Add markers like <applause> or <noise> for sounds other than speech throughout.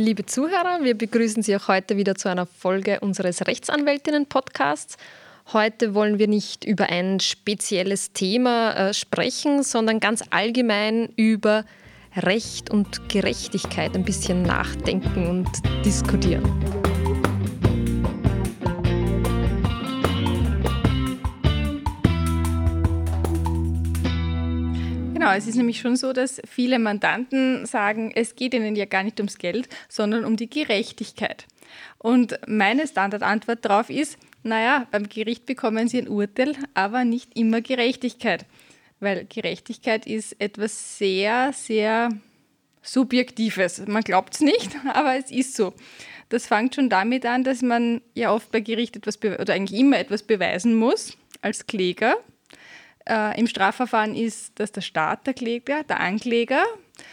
Liebe Zuhörer, wir begrüßen Sie auch heute wieder zu einer Folge unseres Rechtsanwältinnen-Podcasts. Heute wollen wir nicht über ein spezielles Thema äh, sprechen, sondern ganz allgemein über Recht und Gerechtigkeit ein bisschen nachdenken und diskutieren. Genau, es ist nämlich schon so, dass viele Mandanten sagen, es geht ihnen ja gar nicht ums Geld, sondern um die Gerechtigkeit. Und meine Standardantwort darauf ist, naja, beim Gericht bekommen sie ein Urteil, aber nicht immer Gerechtigkeit. Weil Gerechtigkeit ist etwas sehr, sehr Subjektives. Man glaubt es nicht, <laughs> aber es ist so. Das fängt schon damit an, dass man ja oft bei Gericht etwas oder eigentlich immer etwas beweisen muss als Kläger. Äh, Im Strafverfahren ist das der Staat der Kläger, der Ankläger.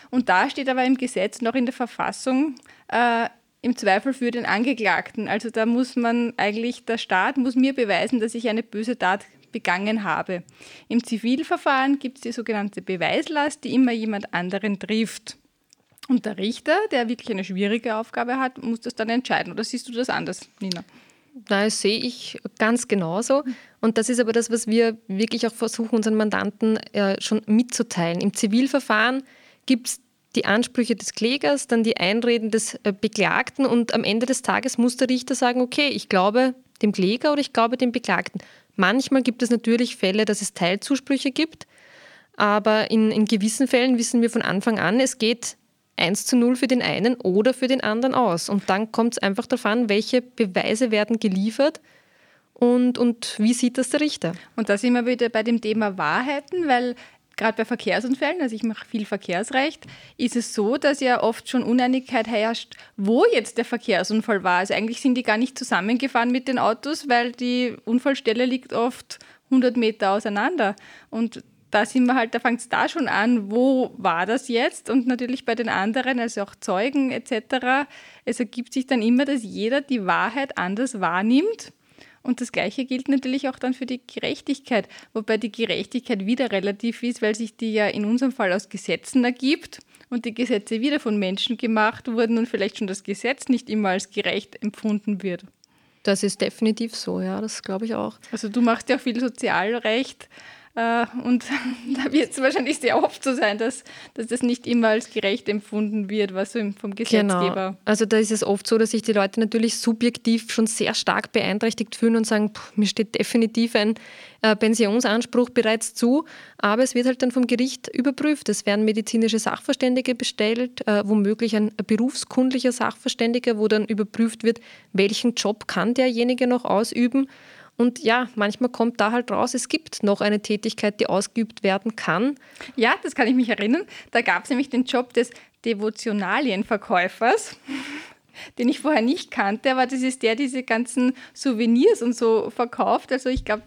Und da steht aber im Gesetz noch in der Verfassung äh, im Zweifel für den Angeklagten. Also da muss man eigentlich, der Staat muss mir beweisen, dass ich eine böse Tat begangen habe. Im Zivilverfahren gibt es die sogenannte Beweislast, die immer jemand anderen trifft. Und der Richter, der wirklich eine schwierige Aufgabe hat, muss das dann entscheiden. Oder siehst du das anders, Nina? Das sehe ich ganz genauso. Und das ist aber das, was wir wirklich auch versuchen, unseren Mandanten äh, schon mitzuteilen. Im Zivilverfahren gibt es die Ansprüche des Klägers, dann die Einreden des äh, Beklagten und am Ende des Tages muss der Richter sagen, okay, ich glaube dem Kläger oder ich glaube dem Beklagten. Manchmal gibt es natürlich Fälle, dass es Teilzusprüche gibt, aber in, in gewissen Fällen wissen wir von Anfang an, es geht 1 zu 0 für den einen oder für den anderen aus. Und dann kommt es einfach darauf an, welche Beweise werden geliefert und, und wie sieht das der Richter. Und da sind wir wieder bei dem Thema Wahrheiten, weil gerade bei Verkehrsunfällen, also ich mache viel Verkehrsrecht, ist es so, dass ja oft schon Uneinigkeit herrscht, wo jetzt der Verkehrsunfall war. Also eigentlich sind die gar nicht zusammengefahren mit den Autos, weil die Unfallstelle liegt oft 100 Meter auseinander. Und da sind wir halt, da fängt es da schon an, wo war das jetzt? Und natürlich bei den anderen, also auch Zeugen etc. Es ergibt sich dann immer, dass jeder die Wahrheit anders wahrnimmt. Und das Gleiche gilt natürlich auch dann für die Gerechtigkeit, wobei die Gerechtigkeit wieder relativ ist, weil sich die ja in unserem Fall aus Gesetzen ergibt und die Gesetze wieder von Menschen gemacht wurden und vielleicht schon das Gesetz nicht immer als gerecht empfunden wird. Das ist definitiv so, ja, das glaube ich auch. Also du machst ja auch viel Sozialrecht. Äh, und <laughs> da wird es wahrscheinlich sehr oft so sein, dass, dass das nicht immer als gerecht empfunden wird, was so vom Gesetzgeber. Genau. Also da ist es oft so, dass sich die Leute natürlich subjektiv schon sehr stark beeinträchtigt fühlen und sagen, pff, mir steht definitiv ein äh, Pensionsanspruch bereits zu, aber es wird halt dann vom Gericht überprüft. Es werden medizinische Sachverständige bestellt, äh, womöglich ein berufskundlicher Sachverständiger, wo dann überprüft wird, welchen Job kann derjenige noch ausüben und ja, manchmal kommt da halt raus, es gibt noch eine Tätigkeit, die ausgeübt werden kann. Ja, das kann ich mich erinnern. Da gab es nämlich den Job des Devotionalienverkäufers <laughs> den ich vorher nicht kannte, aber das ist der, der diese ganzen Souvenirs und so verkauft. Also ich glaube,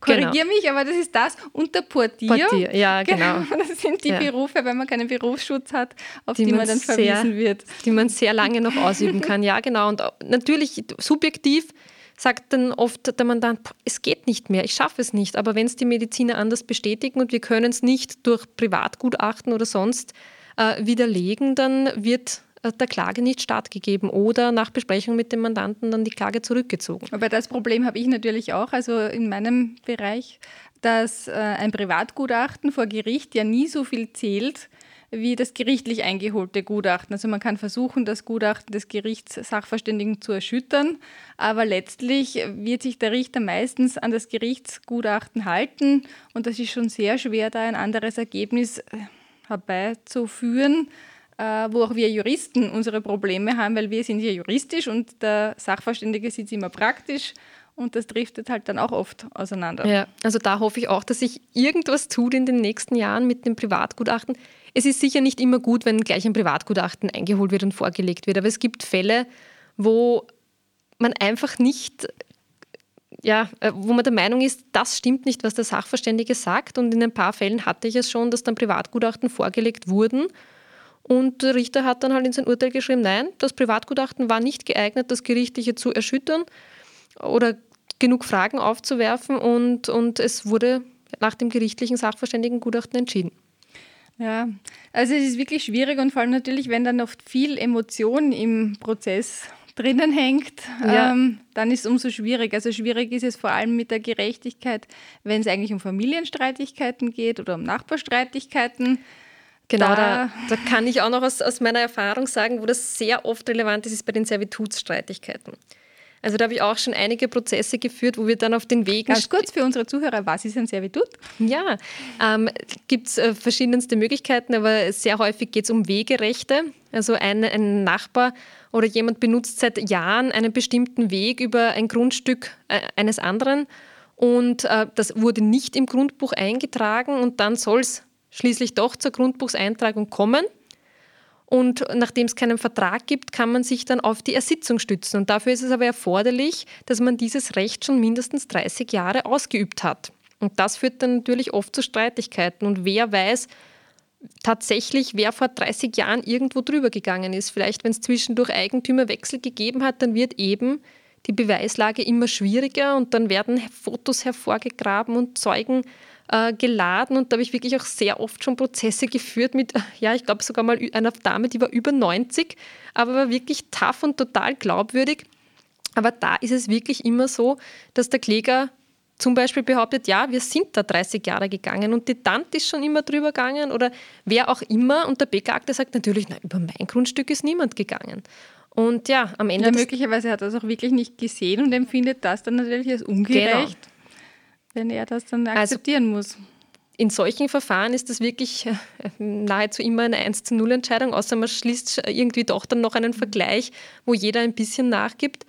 korrigiere genau. mich, aber das ist das und der Portier. Portier, ja, <laughs> genau. genau. <laughs> Das sind die ja. Berufe, wenn man keinen Berufsschutz hat, auf die, die man dann verwiesen sehr, wird. Die man sehr lange noch ausüben kann, ja, genau. Und natürlich subjektiv sagt dann oft der Mandant, es geht nicht mehr, ich schaffe es nicht. Aber wenn es die Mediziner anders bestätigen und wir können es nicht durch Privatgutachten oder sonst äh, widerlegen, dann wird äh, der Klage nicht stattgegeben oder nach Besprechung mit dem Mandanten dann die Klage zurückgezogen. Aber das Problem habe ich natürlich auch, also in meinem Bereich, dass äh, ein Privatgutachten vor Gericht ja nie so viel zählt, wie das gerichtlich eingeholte Gutachten. Also man kann versuchen, das Gutachten des Gerichtssachverständigen zu erschüttern, aber letztlich wird sich der Richter meistens an das Gerichtsgutachten halten und das ist schon sehr schwer, da ein anderes Ergebnis äh, herbeizuführen, äh, wo auch wir Juristen unsere Probleme haben, weil wir sind hier juristisch und der Sachverständige sieht es immer praktisch und das driftet halt dann auch oft auseinander. Ja, also da hoffe ich auch, dass sich irgendwas tut in den nächsten Jahren mit dem Privatgutachten. Es ist sicher nicht immer gut, wenn gleich ein Privatgutachten eingeholt wird und vorgelegt wird, aber es gibt Fälle, wo man einfach nicht, ja, äh, wo man der Meinung ist, das stimmt nicht, was der Sachverständige sagt. Und in ein paar Fällen hatte ich es schon, dass dann Privatgutachten vorgelegt wurden. Und der Richter hat dann halt in sein Urteil geschrieben, nein, das Privatgutachten war nicht geeignet, das Gerichtliche zu erschüttern oder genug Fragen aufzuwerfen und, und es wurde nach dem gerichtlichen Sachverständigengutachten entschieden. Ja, also es ist wirklich schwierig und vor allem natürlich, wenn dann oft viel Emotion im Prozess drinnen hängt, ja. ähm, dann ist es umso schwierig. Also schwierig ist es vor allem mit der Gerechtigkeit, wenn es eigentlich um Familienstreitigkeiten geht oder um Nachbarstreitigkeiten. Genau, da, da, da, kann ich auch noch aus, aus meiner Erfahrung sagen, wo das sehr oft relevant ist, ist bei den Servitutsstreitigkeiten. Also da habe ich auch schon einige Prozesse geführt, wo wir dann auf den Wegen... Ganz kurz für unsere Zuhörer, was ist ein Servitut? Ja, ähm, gibt es äh, verschiedenste Möglichkeiten, aber sehr häufig geht es um Wegerechte. Also ein, ein Nachbar oder jemand benutzt seit Jahren einen bestimmten Weg über ein Grundstück äh, eines anderen und äh, das wurde nicht im Grundbuch eingetragen und dann soll es schließlich doch zur Grundbuchseintragung kommen. Und nachdem es keinen Vertrag gibt, kann man sich dann auf die Ersitzung stützen. Und dafür ist es aber erforderlich, dass man dieses Recht schon mindestens 30 Jahre ausgeübt hat. Und das führt dann natürlich oft zu Streitigkeiten. Und wer weiß tatsächlich, wer vor 30 Jahren irgendwo drüber gegangen ist. Vielleicht, wenn es zwischendurch Eigentümerwechsel gegeben hat, dann wird eben die Beweislage immer schwieriger und dann werden Fotos hervorgegraben und Zeugen äh, geladen und da habe ich wirklich auch sehr oft schon Prozesse geführt mit, <laughs> ja, ich glaube sogar mal einer Dame, die war über 90, aber war wirklich tough und total glaubwürdig. Aber da ist es wirklich immer so, dass der Kläger zum Beispiel behauptet, ja, wir sind da 30 Jahre gegangen und die Tante ist schon immer drüber gegangen oder wer auch immer und der Beklagte sagt natürlich, na, über mein Grundstück ist niemand gegangen. Und ja, am Ende. Ja, möglicherweise hat er das auch wirklich nicht gesehen und empfindet das dann natürlich als ungerecht. Genau wenn er das dann also akzeptieren also, muss. In solchen Verfahren ist das wirklich äh, nahezu immer eine 1 zu 0 Entscheidung, außer man schließt irgendwie doch dann noch einen Vergleich, wo jeder ein bisschen nachgibt.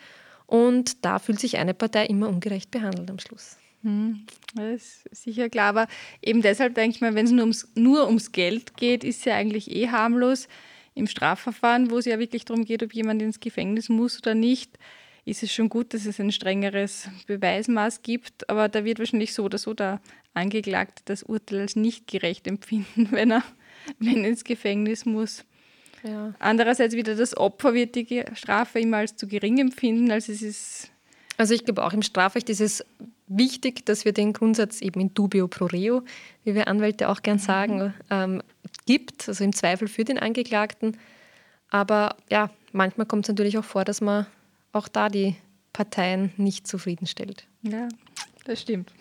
Und da fühlt sich eine Partei immer ungerecht behandelt am Schluss. Hm, das ist sicher klar, aber eben deshalb denke ich mal, wenn es nur ums, nur ums Geld geht, ist es ja eigentlich eh harmlos. Im Strafverfahren, wo es ja wirklich darum geht, ob jemand ins Gefängnis muss oder nicht, ist es schon gut, dass es ein strengeres Beweismaß gibt, aber da wird wahrscheinlich so oder so der Angeklagte das Urteil als nicht gerecht empfinden, <laughs> wenn er, wenn er ins Gefängnis muss. Ja. Andererseits wieder das Opfer wird die Strafe immer als zu gering empfinden, als es ist. Also ich glaube auch im Strafrecht ist es wichtig, dass wir den Grundsatz eben in dubio pro reo, wie wir Anwälte auch gern sagen, mhm. ähm, gibt, also im Zweifel für den Angeklagten. Aber ja, manchmal kommt es natürlich auch vor, dass man auch da die Parteien nicht zufriedenstellt. Ja, das stimmt.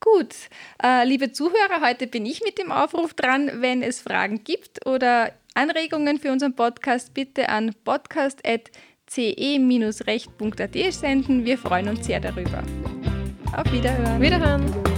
Gut, äh, liebe Zuhörer, heute bin ich mit dem Aufruf dran. Wenn es Fragen gibt oder Anregungen für unseren Podcast, bitte an podcast.ce-recht.at senden. Wir freuen uns sehr darüber. Auf Wiederhören. Wiederhören.